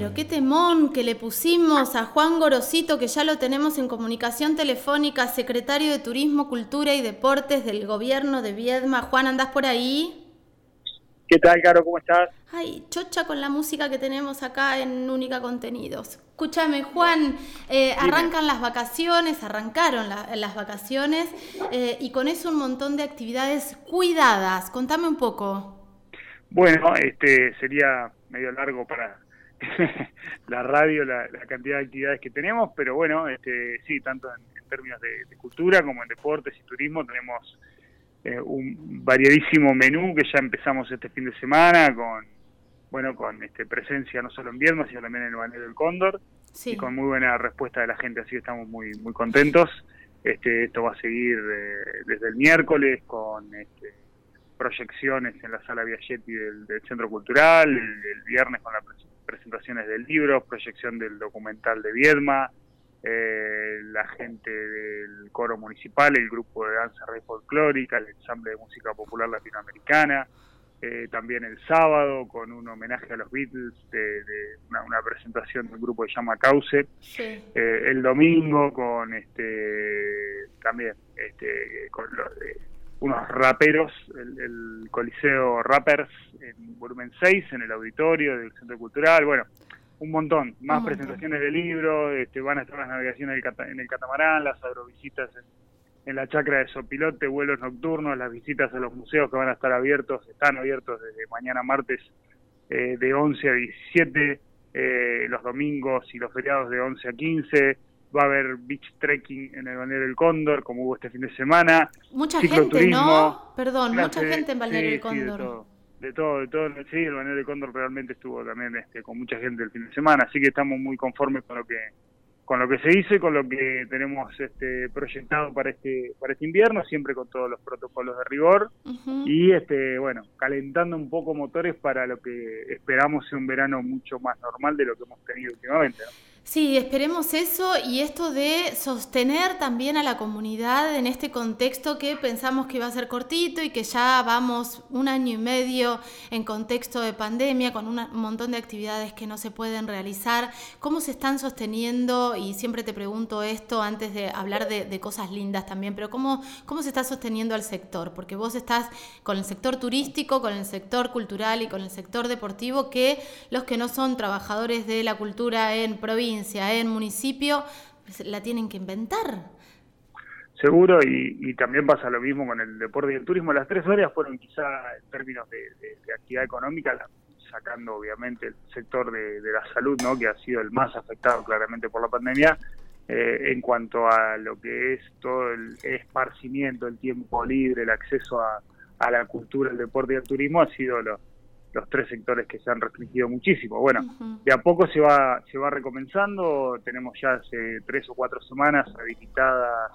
Pero qué temón que le pusimos a Juan Gorosito, que ya lo tenemos en comunicación telefónica, secretario de Turismo, Cultura y Deportes del gobierno de Viedma. Juan, ¿andás por ahí? ¿Qué tal, Caro? ¿Cómo estás? Ay, chocha con la música que tenemos acá en Única Contenidos. Escúchame, Juan, eh, arrancan las vacaciones, arrancaron las vacaciones eh, y con eso un montón de actividades cuidadas. Contame un poco. Bueno, este sería medio largo para la radio, la, cantidad de actividades que tenemos, pero bueno, este sí, tanto en, términos de, cultura como en deportes y turismo tenemos eh, un variadísimo menú que ya empezamos este fin de semana con bueno con este presencia no solo en Viernes sino también en el Banero del Cóndor y con muy buena respuesta de la gente, así que estamos muy muy contentos. Este, esto va a seguir eh, desde el miércoles con este, proyecciones en la sala Viagetti del, Centro Cultural, el, viernes con las presentaciones del libro, proyección del documental de Viedma, eh, la gente del coro municipal, el grupo de danza rey folclórica, el ensamble de música popular latinoamericana, eh, también el sábado con un homenaje a los Beatles de, una, presentación del grupo que se llama Cauce, eh, el domingo con este también este con los, unos raperos, el, Coliseo Rappers en volumen 6, en el auditorio del Centro Cultural, bueno, un montón, más presentaciones de libros, este, van a estar las navegaciones en el catamarán, las agrovisitas en, la chacra de Sopilote, vuelos nocturnos, las visitas a los museos que van a estar abiertos, están abiertos desde mañana martes eh, de 11 a 17, eh, los domingos y los feriados de 11 a 15, va a haber beach trekking en el Balneario del Cóndor, como hubo este fin de semana. Mucha gente, ¿no? Perdón, mucha gente en Balneario del Cóndor. de, todo, de todo, sí, el Balneario del Cóndor realmente estuvo también este, con mucha gente el fin de semana, así que estamos muy conformes con lo que con lo que se hizo y con lo que tenemos este, proyectado para este para este invierno, siempre con todos los protocolos de rigor y este bueno calentando un poco motores para lo que esperamos sea un verano mucho más normal de lo que hemos tenido últimamente. Sí, esperemos eso y esto de sostener también a la comunidad en este contexto que pensamos que iba a ser cortito y que ya vamos un año y medio en contexto de pandemia con un montón de actividades que no se pueden realizar. ¿Cómo se están sosteniendo? Y siempre te pregunto esto antes de hablar de, cosas lindas también, pero ¿cómo, ¿cómo se está sosteniendo al sector? Porque vos estás con el sector turístico, con el sector cultural y con el sector deportivo que los que no son trabajadores de la cultura en provincia en municipio, pues, la tienen que inventar. Seguro, y, también pasa lo mismo con el deporte y el turismo. Las tres áreas fueron quizá en términos de, actividad económica, sacando obviamente el sector de, la salud, ¿no? que ha sido el más afectado claramente por la pandemia, eh, en cuanto a lo que es todo el esparcimiento, el tiempo libre, el acceso a, a la cultura, el deporte y el turismo, ha sido lo, los tres sectores que se han restringido muchísimo. Bueno, de a poco se va, se va recomenzando, tenemos ya hace tres o cuatro semanas habilitadas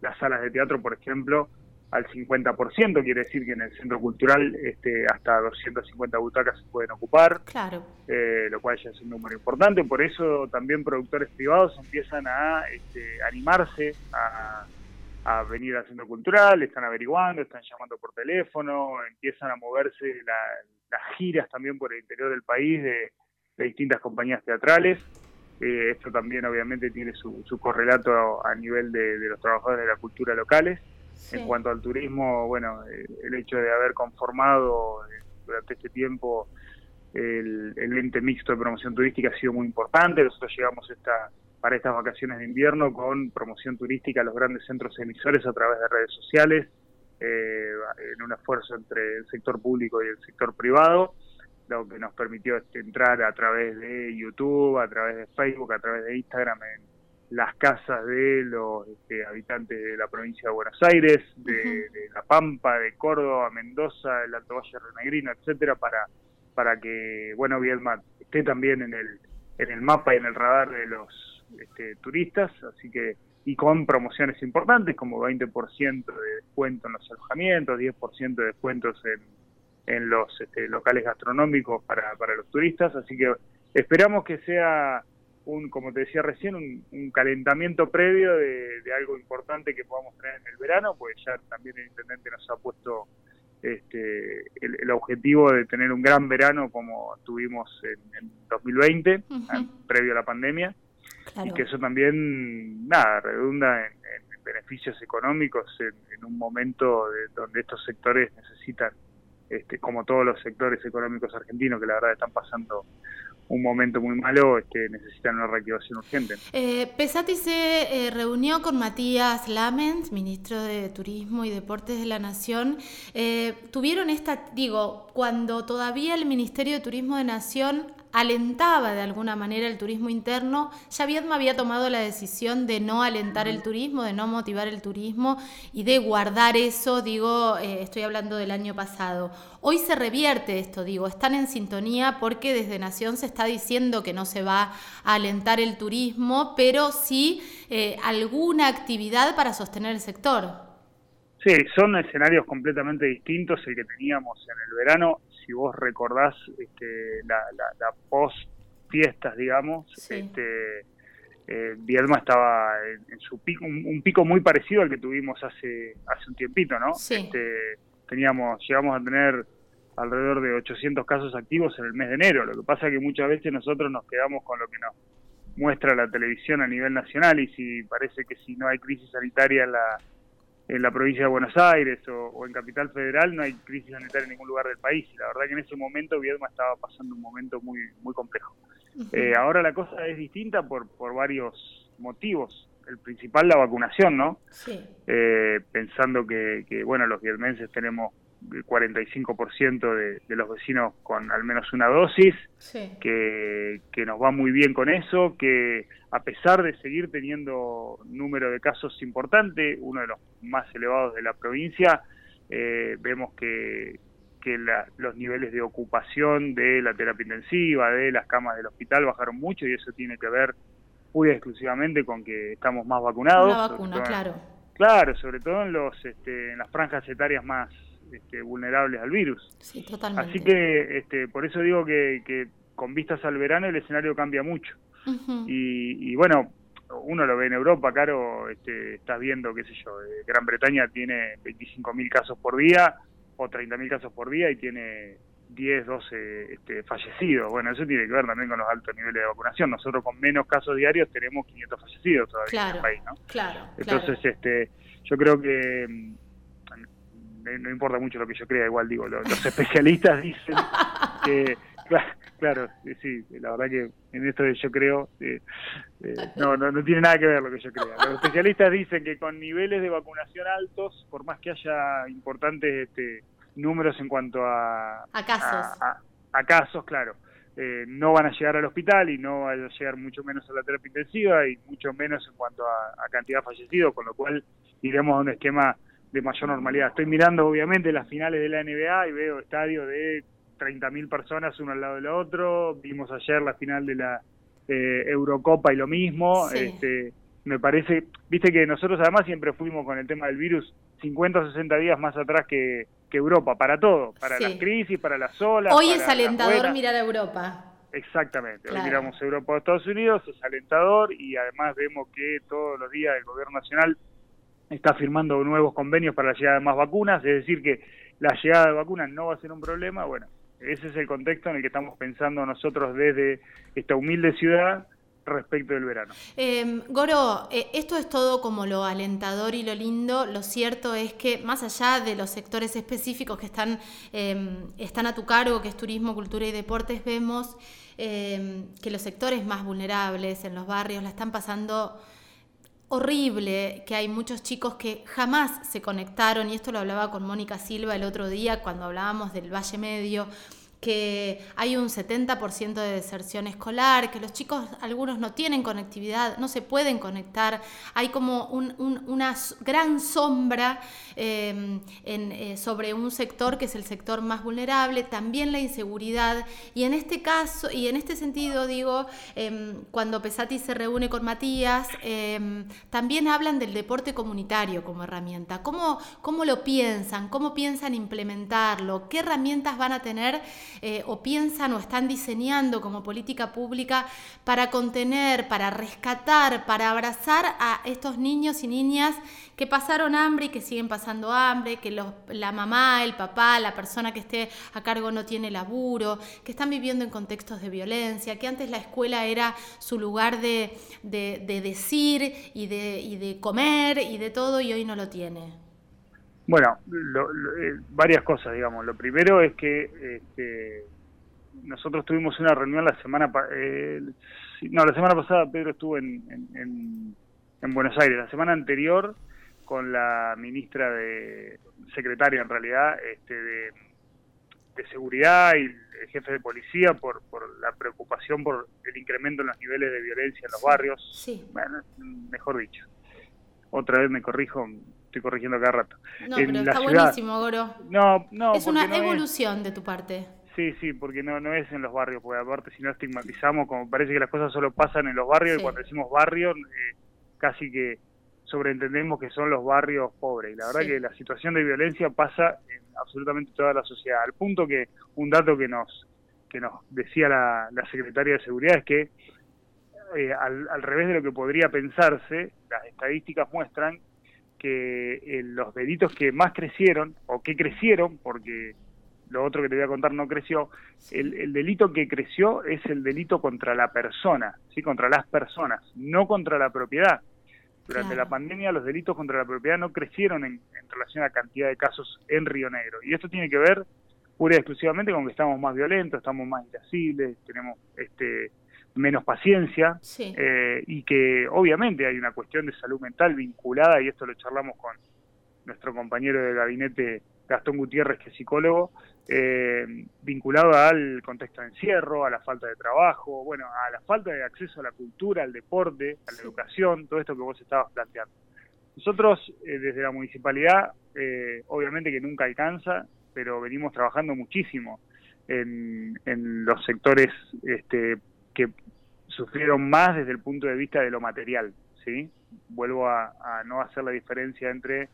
las salas de teatro, por ejemplo, al 50%, quiere decir que en el centro cultural este, hasta 250 butacas se pueden ocupar, claro. Eh, lo cual ya es un número importante, por eso también productores privados empiezan a este, animarse a, a venir al centro cultural, están averiguando, están llamando por teléfono, empiezan a moverse la, las giras también por el interior del país de, distintas compañías teatrales. Eh, esto también obviamente tiene su, correlato a, nivel de, los trabajadores de la cultura locales. En cuanto al turismo, bueno, eh, el hecho de haber conformado eh, durante este tiempo el, el, ente mixto de promoción turística ha sido muy importante. Nosotros llegamos esta, para estas vacaciones de invierno con promoción turística a los grandes centros emisores a través de redes sociales, eh, en un esfuerzo entre el sector público y el sector privado, lo que nos permitió este, entrar a través de YouTube, a través de Facebook, a través de Instagram en las casas de los este, habitantes de la provincia de Buenos Aires, de, La Pampa, de Córdoba, Mendoza, el Alto Valle Renegrino, etcétera, para para que bueno Viedma esté también en el en el mapa y en el radar de los este, turistas, así que y con promociones importantes como 20% de descuento en los alojamientos, 10% de descuentos en, en los este, locales gastronómicos para, para los turistas, así que esperamos que sea un, como te decía recién, un, calentamiento previo de, algo importante que podamos tener en el verano, pues ya también el intendente nos ha puesto este, el, objetivo de tener un gran verano como tuvimos en, 2020, previo a la pandemia, y que eso también, nada, redunda en, beneficios económicos en, un momento donde estos sectores necesitan, este, como todos los sectores económicos argentinos, que la verdad están pasando un momento muy malo, este, necesitan una reactivación urgente. Eh, Pesati se eh, reunió con Matías Lamens, ministro de Turismo y Deportes de la Nación. Eh, tuvieron esta, digo, cuando todavía el Ministerio de Turismo de Nación alentaba de alguna manera el turismo interno, ya Viedma había tomado la decisión de no alentar el turismo, de no motivar el turismo y de guardar eso, digo, eh, estoy hablando del año pasado. Hoy se revierte esto, digo, están en sintonía porque desde Nación se está diciendo que no se va a alentar el turismo, pero sí eh, alguna actividad para sostener el sector. Sí, son escenarios completamente distintos el que teníamos en el verano si vos recordás este, la, la, post fiestas, digamos, este, eh, estaba en, su pico, un, pico muy parecido al que tuvimos hace hace un tiempito, ¿no? Este, teníamos, llegamos a tener alrededor de 800 casos activos en el mes de enero. Lo que pasa es que muchas veces nosotros nos quedamos con lo que nos muestra la televisión a nivel nacional y si parece que si no hay crisis sanitaria en la en la provincia de Buenos Aires o, en Capital Federal no hay crisis sanitaria en ningún lugar del país. Y la verdad que en ese momento Viedma estaba pasando un momento muy, muy complejo. Eh, ahora la cosa es distinta por, por varios motivos. El principal, la vacunación, ¿no? Sí. Eh, pensando que, que, bueno, los viedmenses tenemos el 45% de, de los vecinos con al menos una dosis, que, que nos va muy bien con eso, que a pesar de seguir teniendo número de casos importante, uno de los más elevados de la provincia, eh, vemos que, que los niveles de ocupación de la terapia intensiva, de las camas del hospital bajaron mucho y eso tiene que ver muy exclusivamente con que estamos más vacunados. La vacuna, claro. Claro, sobre todo en, los, este, en las franjas etarias más, este, vulnerables al virus. Sí, totalmente. Así que este, por eso digo que, con vistas al verano el escenario cambia mucho. y, bueno, uno lo ve en Europa, Caro, este, estás viendo, qué sé yo, eh, Gran Bretaña tiene 25.000 casos por día o 30.000 casos por día y tiene 10, 12 este, fallecidos. Bueno, eso tiene que ver también con los altos niveles de vacunación. Nosotros con menos casos diarios tenemos 500 fallecidos todavía en el país, ¿no? Claro, Entonces, este, yo creo que no importa mucho lo que yo crea, igual digo, los, especialistas dicen que, claro, sí, la verdad que en esto de yo creo, eh, eh, no, no, no tiene nada que ver lo que yo crea. Los especialistas dicen que con niveles de vacunación altos, por más que haya importantes este, números en cuanto a, a casos, a, casos, claro. Eh, no van a llegar al hospital y no van a llegar mucho menos a la terapia intensiva y mucho menos en cuanto a, a cantidad de fallecidos, con lo cual iremos a un esquema de mayor normalidad. Estoy mirando obviamente las finales de la NBA y veo estadios de 30.000 personas uno al lado del otro. Vimos ayer la final de la eh, Eurocopa y lo mismo. Este, me parece, viste que nosotros además siempre fuimos con el tema del virus 50 o 60 días más atrás que, Europa, para todo, para las crisis, para las olas. Hoy es alentador mirar a Europa. Exactamente, hoy miramos Europa o Estados Unidos, es alentador y además vemos que todos los días el gobierno nacional está firmando nuevos convenios para la llegada de más vacunas, es decir, que la llegada de vacunas no va a ser un problema. Bueno, ese es el contexto en el que estamos pensando nosotros desde esta humilde ciudad respecto del verano. Em, Goro, eh, esto es todo como lo alentador y lo lindo. Lo cierto es que más allá de los sectores específicos que están, em, están a tu cargo, que es turismo, cultura y deportes, vemos em, que los sectores más vulnerables en los barrios la están pasando horrible que hay muchos chicos que jamás se conectaron, y esto lo hablaba con Mónica Silva el otro día cuando hablábamos del Valle Medio, que hay un 70% de deserción escolar, que los chicos, algunos no tienen conectividad, no se pueden conectar, hay como una gran sombra em, eh, sobre un sector que es el sector más vulnerable, también la inseguridad, y en este caso, y en este sentido digo, em, cuando Pesati se reúne con Matías, em, también hablan del deporte comunitario como herramienta, ¿Cómo, cómo lo piensan, cómo piensan implementarlo, qué herramientas van a tener eh, o piensan o están diseñando como política pública para contener, para rescatar, para abrazar a estos niños y niñas que pasaron hambre y que siguen pasando hambre, que la mamá, el papá, la persona que esté a cargo no tiene laburo, que están viviendo en contextos de violencia, que antes la escuela era su lugar de, decir y de, y de comer y de todo y hoy no lo tiene. Bueno, eh, varias cosas, digamos. Lo primero es que este, nosotros tuvimos una reunión la semana, eh, no, la semana pasada Pedro estuvo en, en, en Buenos Aires. La semana anterior con la ministra de secretaria en realidad este, de, seguridad y el jefe de policía por, por la preocupación por el incremento en los niveles de violencia en los barrios. Sí. Bueno, mejor dicho. Otra vez me corrijo, estoy corrigiendo cada rato. No, pero está buenísimo, Goro. No, no. Es una evolución de tu parte. Sí, sí, porque no, no es en los barrios, porque aparte si no estigmatizamos, como parece que las cosas solo pasan en los barrios, y cuando decimos barrio, eh, casi que sobreentendemos que son los barrios pobres. Y la verdad que la situación de violencia pasa en absolutamente toda la sociedad. Al punto que un dato que nos, que nos decía la, secretaria de Seguridad es que, eh, al, revés de lo que podría pensarse, las estadísticas muestran que eh, los delitos que más crecieron, o que crecieron, porque lo otro que te voy a contar no creció, el, el, delito que creció es el delito contra la persona, ¿sí? contra las personas, no contra la propiedad. Durante la pandemia los delitos contra la propiedad no crecieron en, relación a la cantidad de casos en Río Negro. Y esto tiene que ver pura y exclusivamente con que estamos más violentos, estamos más irascibles, tenemos este menos paciencia eh, y que obviamente hay una cuestión de salud mental vinculada, y esto lo charlamos con nuestro compañero de gabinete Gastón Gutiérrez, que es psicólogo, eh, vinculado al contexto de encierro, a la falta de trabajo, bueno, a la falta de acceso a la cultura, al deporte, a la educación, todo esto que vos estabas planteando. Nosotros, eh, desde la municipalidad, eh, obviamente que nunca alcanza, pero venimos trabajando muchísimo en, en los sectores este, que sufrieron más desde el punto de vista de lo material, ¿sí? Vuelvo a, a no hacer la diferencia entre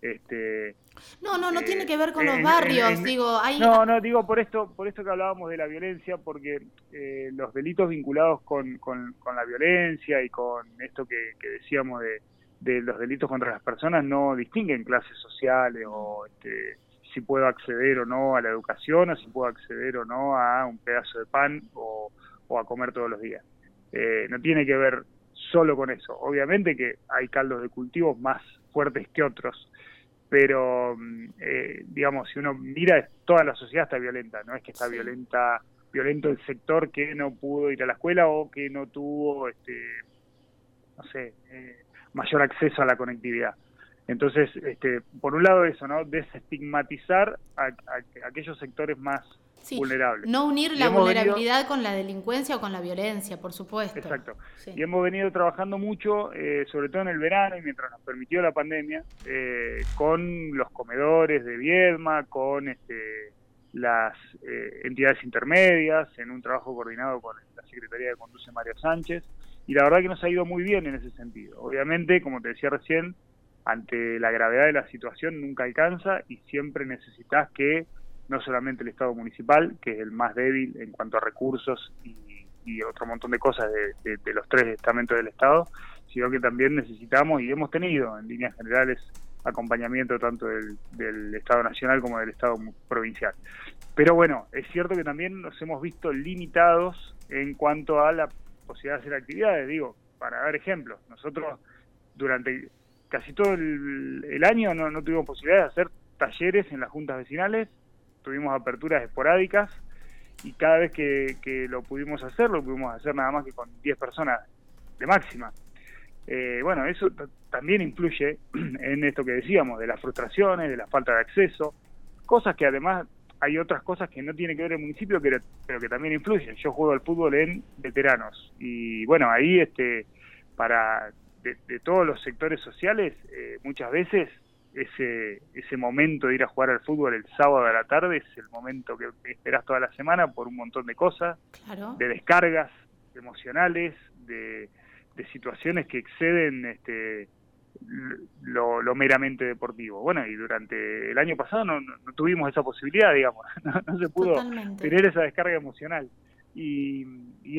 este, no, no, no tiene que ver con los barrios, digo, No, no, digo por esto, por esto que hablábamos de la violencia, porque eh, los delitos vinculados con, con, la violencia y con esto que, decíamos de, de, los delitos contra las personas no distinguen clases sociales o este, si puedo acceder o no a la educación o si puedo acceder o no a un pedazo de pan o, a comer todos los días. Eh, no tiene que ver solo con eso. Obviamente que hay caldos de cultivos más fuertes que otros, pero mm, eh, digamos, si uno mira, toda la sociedad está violenta, no es que está violenta violento el sector que no pudo ir a la escuela o que no tuvo, este, no sé, eh, mayor acceso a la conectividad. Entonces, este, por un lado eso, ¿no? Desestigmatizar a aquellos sectores más no unir la vulnerabilidad con la delincuencia o con la violencia, por supuesto. Exacto. Y hemos venido trabajando mucho, eh, sobre todo en el verano y mientras nos permitió la pandemia, eh, con los comedores de Viedma, con este, las eh, entidades intermedias, en un trabajo coordinado con la Secretaría de Conduce Mario Sánchez. Y la verdad que nos ha ido muy bien en ese sentido. Obviamente, como te decía recién, ante la gravedad de la situación nunca alcanza y siempre necesitas que no solamente el Estado municipal, que es el más débil en cuanto a recursos y, otro montón de cosas de, los tres estamentos del Estado, sino que también necesitamos y hemos tenido en líneas generales acompañamiento tanto del, Estado Nacional como del Estado provincial. Pero bueno, es cierto que también nos hemos visto limitados en cuanto a la posibilidad de hacer actividades. Digo, para dar ejemplos, nosotros durante casi todo el, año no, no tuvimos posibilidad de hacer talleres en las juntas vecinales tuvimos aperturas esporádicas y cada vez que, lo pudimos hacer, lo pudimos hacer nada más que con 10 personas de máxima. Eh, bueno, eso también influye en esto que decíamos, de las frustraciones, de la falta de acceso, cosas que además hay otras cosas que no tiene que ver el municipio, pero, pero que también influyen. Yo juego al fútbol en veteranos y bueno, ahí este para de, todos los sectores sociales, eh, muchas veces ese, ese momento de ir a jugar al fútbol el sábado a la tarde es el momento que esperas toda la semana por un montón de cosas, de descargas emocionales, de, situaciones que exceden este, lo, meramente deportivo. Bueno, y durante el año pasado no, tuvimos esa posibilidad, digamos, no, se pudo tener esa descarga emocional. Y,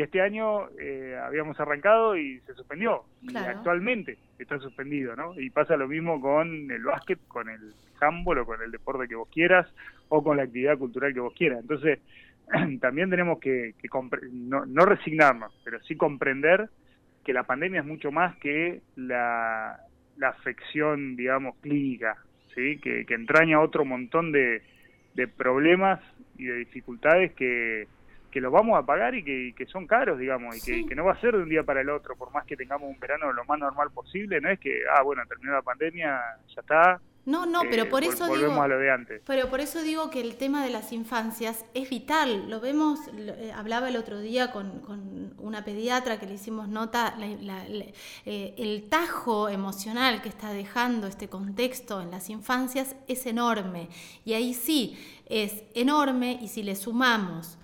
este año eh, habíamos arrancado y se suspendió. Y actualmente está suspendido, ¿no? Y pasa lo mismo con el básquet, con el handball o con el deporte que vos quieras o con la actividad cultural que vos quieras. Entonces, también tenemos que, no, no resignarnos, pero sí comprender que la pandemia es mucho más que la, la afección, digamos, clínica, ¿sí? que, entraña otro montón de, de problemas y de dificultades que, que los vamos a pagar y que, son caros, digamos, y que, no va a ser de un día para el otro, por más que tengamos un verano lo más normal posible, no es que, ah, bueno, terminó la pandemia, ya está, no, no, pero por eso digo. Pero por eso digo que el tema de las infancias es vital. Lo vemos, eh, hablaba el otro día con, una pediatra que le hicimos nota, eh, el tajo emocional que está dejando este contexto en las infancias es enorme. Y ahí sí, es enorme y si le sumamos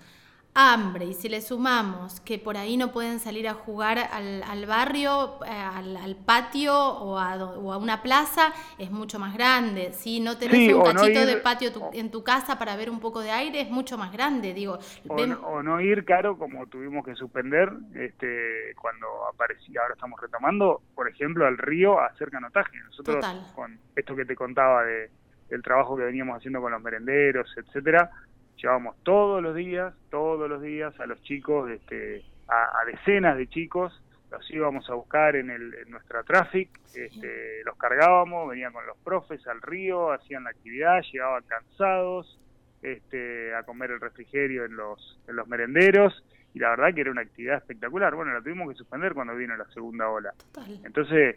hambre y si le sumamos que por ahí no pueden salir a jugar al, barrio, eh, al, patio o a, una plaza, es mucho más grande. Si no tenés un cachito de patio en tu casa para ver un poco de aire, es mucho más grande. Digo, o, no, ir caro como tuvimos que suspender este, cuando aparecía, ahora estamos retomando, por ejemplo, al río a hacer canotaje. Nosotros con esto que te contaba de, del trabajo que veníamos haciendo con los merenderos, etcétera, llevábamos todos los días, todos los días a los chicos, este, a, decenas de chicos, los íbamos a buscar en, el, en nuestra traffic, este, los cargábamos, venían con los profes al río, hacían la actividad, llegaban cansados este, a comer el refrigerio en los, en los merenderos y la verdad que era una actividad espectacular. Bueno, la tuvimos que suspender cuando vino la segunda ola. Entonces,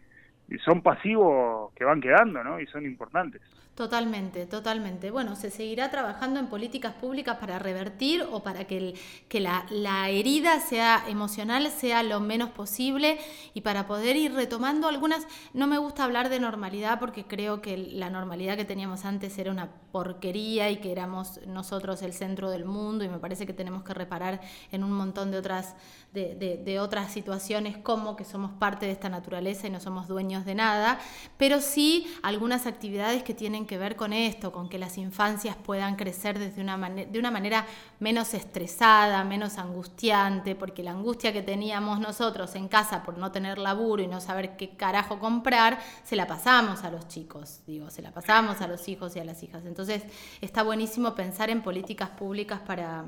son pasivos que van quedando, ¿no? Y son importantes. Totalmente, totalmente. Bueno, se seguirá trabajando en políticas públicas para revertir o para que, el, que la, la, herida sea emocional sea lo menos posible y para poder ir retomando algunas, no me gusta hablar de normalidad porque creo que la normalidad que teníamos antes era una porquería y que éramos nosotros el centro del mundo y me parece que tenemos que reparar en un montón de otras, de, de, otras situaciones como que somos parte de esta naturaleza y no somos dueños de nada, pero sí algunas actividades que tienen que ver con esto, con que las infancias puedan crecer desde una de una manera menos estresada, menos angustiante, porque la angustia que teníamos nosotros en casa por no tener laburo y no saber qué carajo comprar, se la pasamos a los chicos, digo, se la pasamos a los hijos y a las hijas. Entonces está buenísimo pensar en políticas públicas para,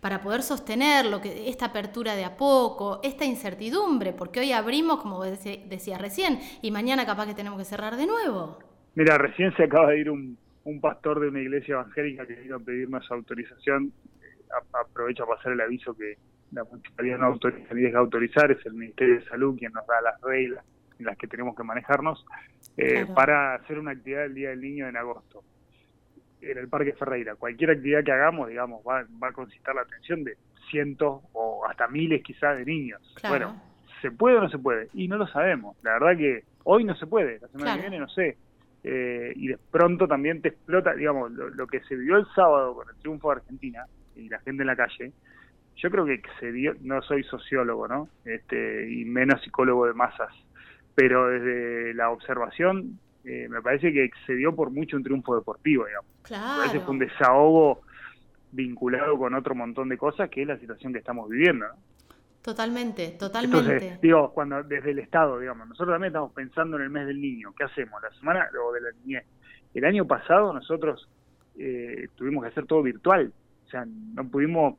para poder sostener lo que, esta apertura de a poco, esta incertidumbre, porque hoy abrimos, como decía recién, y mañana capaz que tenemos que cerrar de nuevo. Mira, recién se acaba de ir un, pastor de una iglesia evangélica que vino a pedirnos autorización. aprovecho a pasar el aviso que la municipalidad no autoriza ni deja autorizar, es el Ministerio de Salud quien nos da las reglas en las que tenemos que manejarnos, eh, para hacer una actividad del Día del Niño en agosto en el Parque Ferreira. Cualquier actividad que hagamos, digamos, va, va a consistir la atención de cientos o hasta miles quizás de niños. Bueno, ¿se puede o no se puede? Y no lo sabemos. La verdad que hoy no se puede, la semana que viene no sé. Eh, y de pronto también te explota, digamos, lo, que se vivió el sábado con el triunfo de Argentina y la gente en la calle, yo creo que se dio, no soy sociólogo, ¿no? Este, y menos psicólogo de masas, pero desde la observación eh, me parece que excedió por mucho un triunfo deportivo, digamos. Claro. Me parece que fue un desahogo vinculado con otro montón de cosas que es la situación que estamos viviendo, ¿no? Totalmente, totalmente. Entonces, digo, cuando desde el Estado, digamos, nosotros también estamos pensando en el mes del niño, ¿qué hacemos? La semana o de la niñez. El año pasado nosotros eh, tuvimos que hacer todo virtual, o sea, no pudimos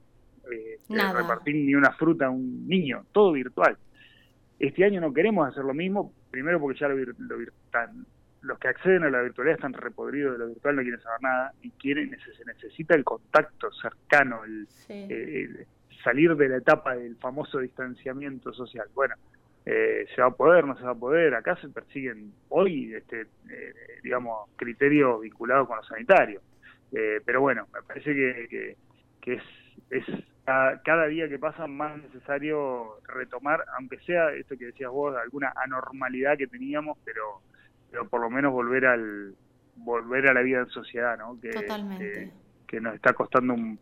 eh, repartir ni una fruta a un niño, todo virtual. Este año no queremos hacer lo mismo, primero porque ya lo, los que acceden a la virtualidad están repodridos de lo virtual, no quieren saber nada y quieren se necesita el contacto cercano, el, el salir de la etapa del famoso distanciamiento social. Bueno, eh, se va a poder, no se va a poder. Acá se persiguen hoy, este, eh, digamos, criterios vinculados con lo sanitario. Eh, pero bueno, me parece que, que, es, es cada, día que pasa más necesario retomar, aunque sea esto que decías vos, alguna anormalidad que teníamos, pero, pero por lo menos volver al volver a la vida en sociedad, ¿no? Que, que nos está costando un,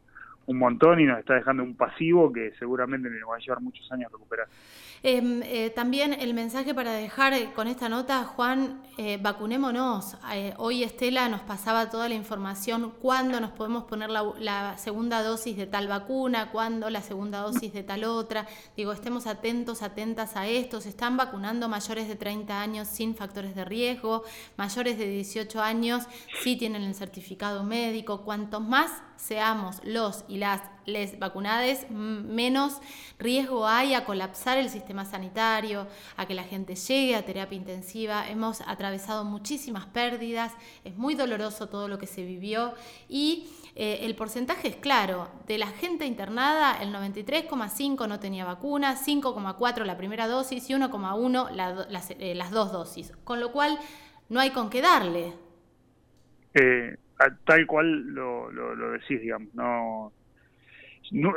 un montón y nos está dejando un pasivo que seguramente nos va a llevar muchos años recuperar. Em, eh, también el mensaje para dejar eh, con esta nota, Juan, eh, vacunémonos. hoy Estela nos pasaba toda la información, cuándo nos podemos poner la, segunda dosis de tal vacuna, cuándo la segunda dosis de tal otra. Digo, estemos atentos, atentas a esto. Se están vacunando mayores de 30 años sin factores de riesgo, mayores de 18 años sí tienen el certificado médico. Cuantos más seamos los y las les vacunades, menos riesgo hay a colapsar el sistema sanitario, a que la gente llegue a terapia intensiva. Hemos atravesado muchísimas pérdidas, es muy doloroso todo lo que se vivió y eh, el porcentaje es claro, de la gente internada el 93,5 no tenía vacuna, 5,4 la primera dosis y 1,1 las, eh, las dos dosis, con lo cual no hay con qué darle. Eh, tal cual lo, lo, decís, digamos. No,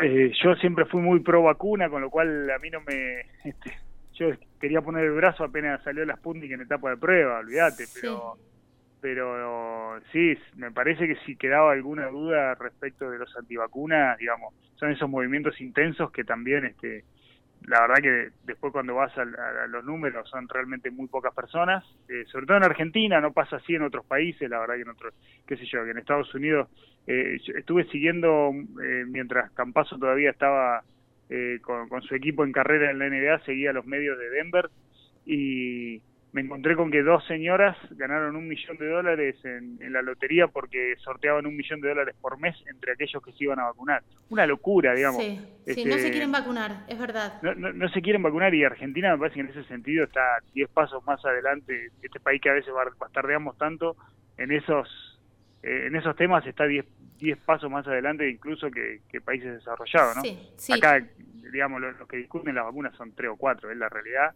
eh, yo siempre fui muy pro vacuna, con lo cual a mí no me... Este, yo quería poner el brazo apenas salió la Sputnik en etapa de prueba, olvídate, pero... Pero sí, me parece que si quedaba alguna duda respecto de los antivacunas, digamos, son esos movimientos intensos que también este, la verdad que después cuando vas a, los números son realmente muy pocas personas, eh, sobre todo en Argentina, no pasa así en otros países, la verdad que en otros, qué sé yo, que en Estados Unidos eh, estuve siguiendo eh, mientras Campazo todavía estaba con, con, su equipo en carrera en la NBA, seguía los medios de Denver y me encontré con que dos señoras ganaron un millón de dólares en, la lotería porque sorteaban un millón de dólares por mes entre aquellos que se iban a vacunar. Una locura, digamos. Sí, sí no se este, quieren vacunar, es verdad. No, no, se quieren vacunar y Argentina me parece que en ese sentido está 10 pasos más adelante. Este país que a veces bastardeamos tanto, en esos, eh, en esos temas está 10 diez pasos más adelante incluso que, países desarrollados, ¿no? Sí, sí. Acá, digamos, los, los que discuten las vacunas son tres o cuatro, es la realidad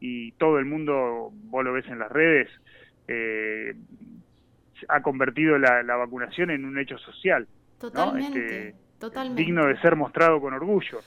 y todo el mundo, vos lo ves en las redes, eh, ha convertido la, vacunación en un hecho social. Totalmente, este, totalmente. Digno de ser mostrado con orgullo.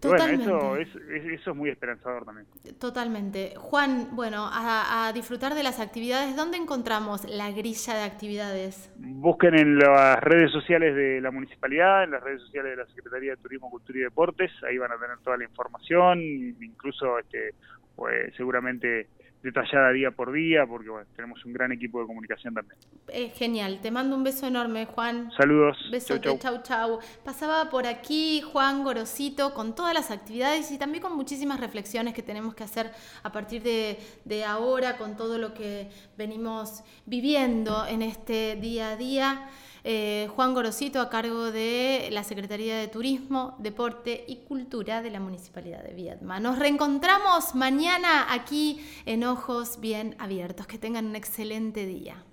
Totalmente. Bueno, eso es, eso es muy esperanzador también. Totalmente. Juan, bueno, a, disfrutar de las actividades, ¿dónde encontramos la grilla de actividades? Busquen en las redes sociales de la municipalidad, en las redes sociales de la Secretaría de Turismo, Cultura y Deportes, ahí van a tener toda la información, incluso este, pues seguramente detallada día por día, porque bueno, tenemos un gran equipo de comunicación también. Es genial, te mando un beso enorme, Juan. Saludos. Besote, chau, chau. Pasaba por aquí Juan Gorosito con todas las actividades y también con muchísimas reflexiones que tenemos que hacer a partir de, de ahora, con todo lo que venimos viviendo en este día a día. Eh, Juan Gorosito a cargo de la Secretaría de Turismo, Deporte y Cultura de la Municipalidad de Viedma. Nos reencontramos mañana aquí en Ojos Bien Abiertos. Que tengan un excelente día.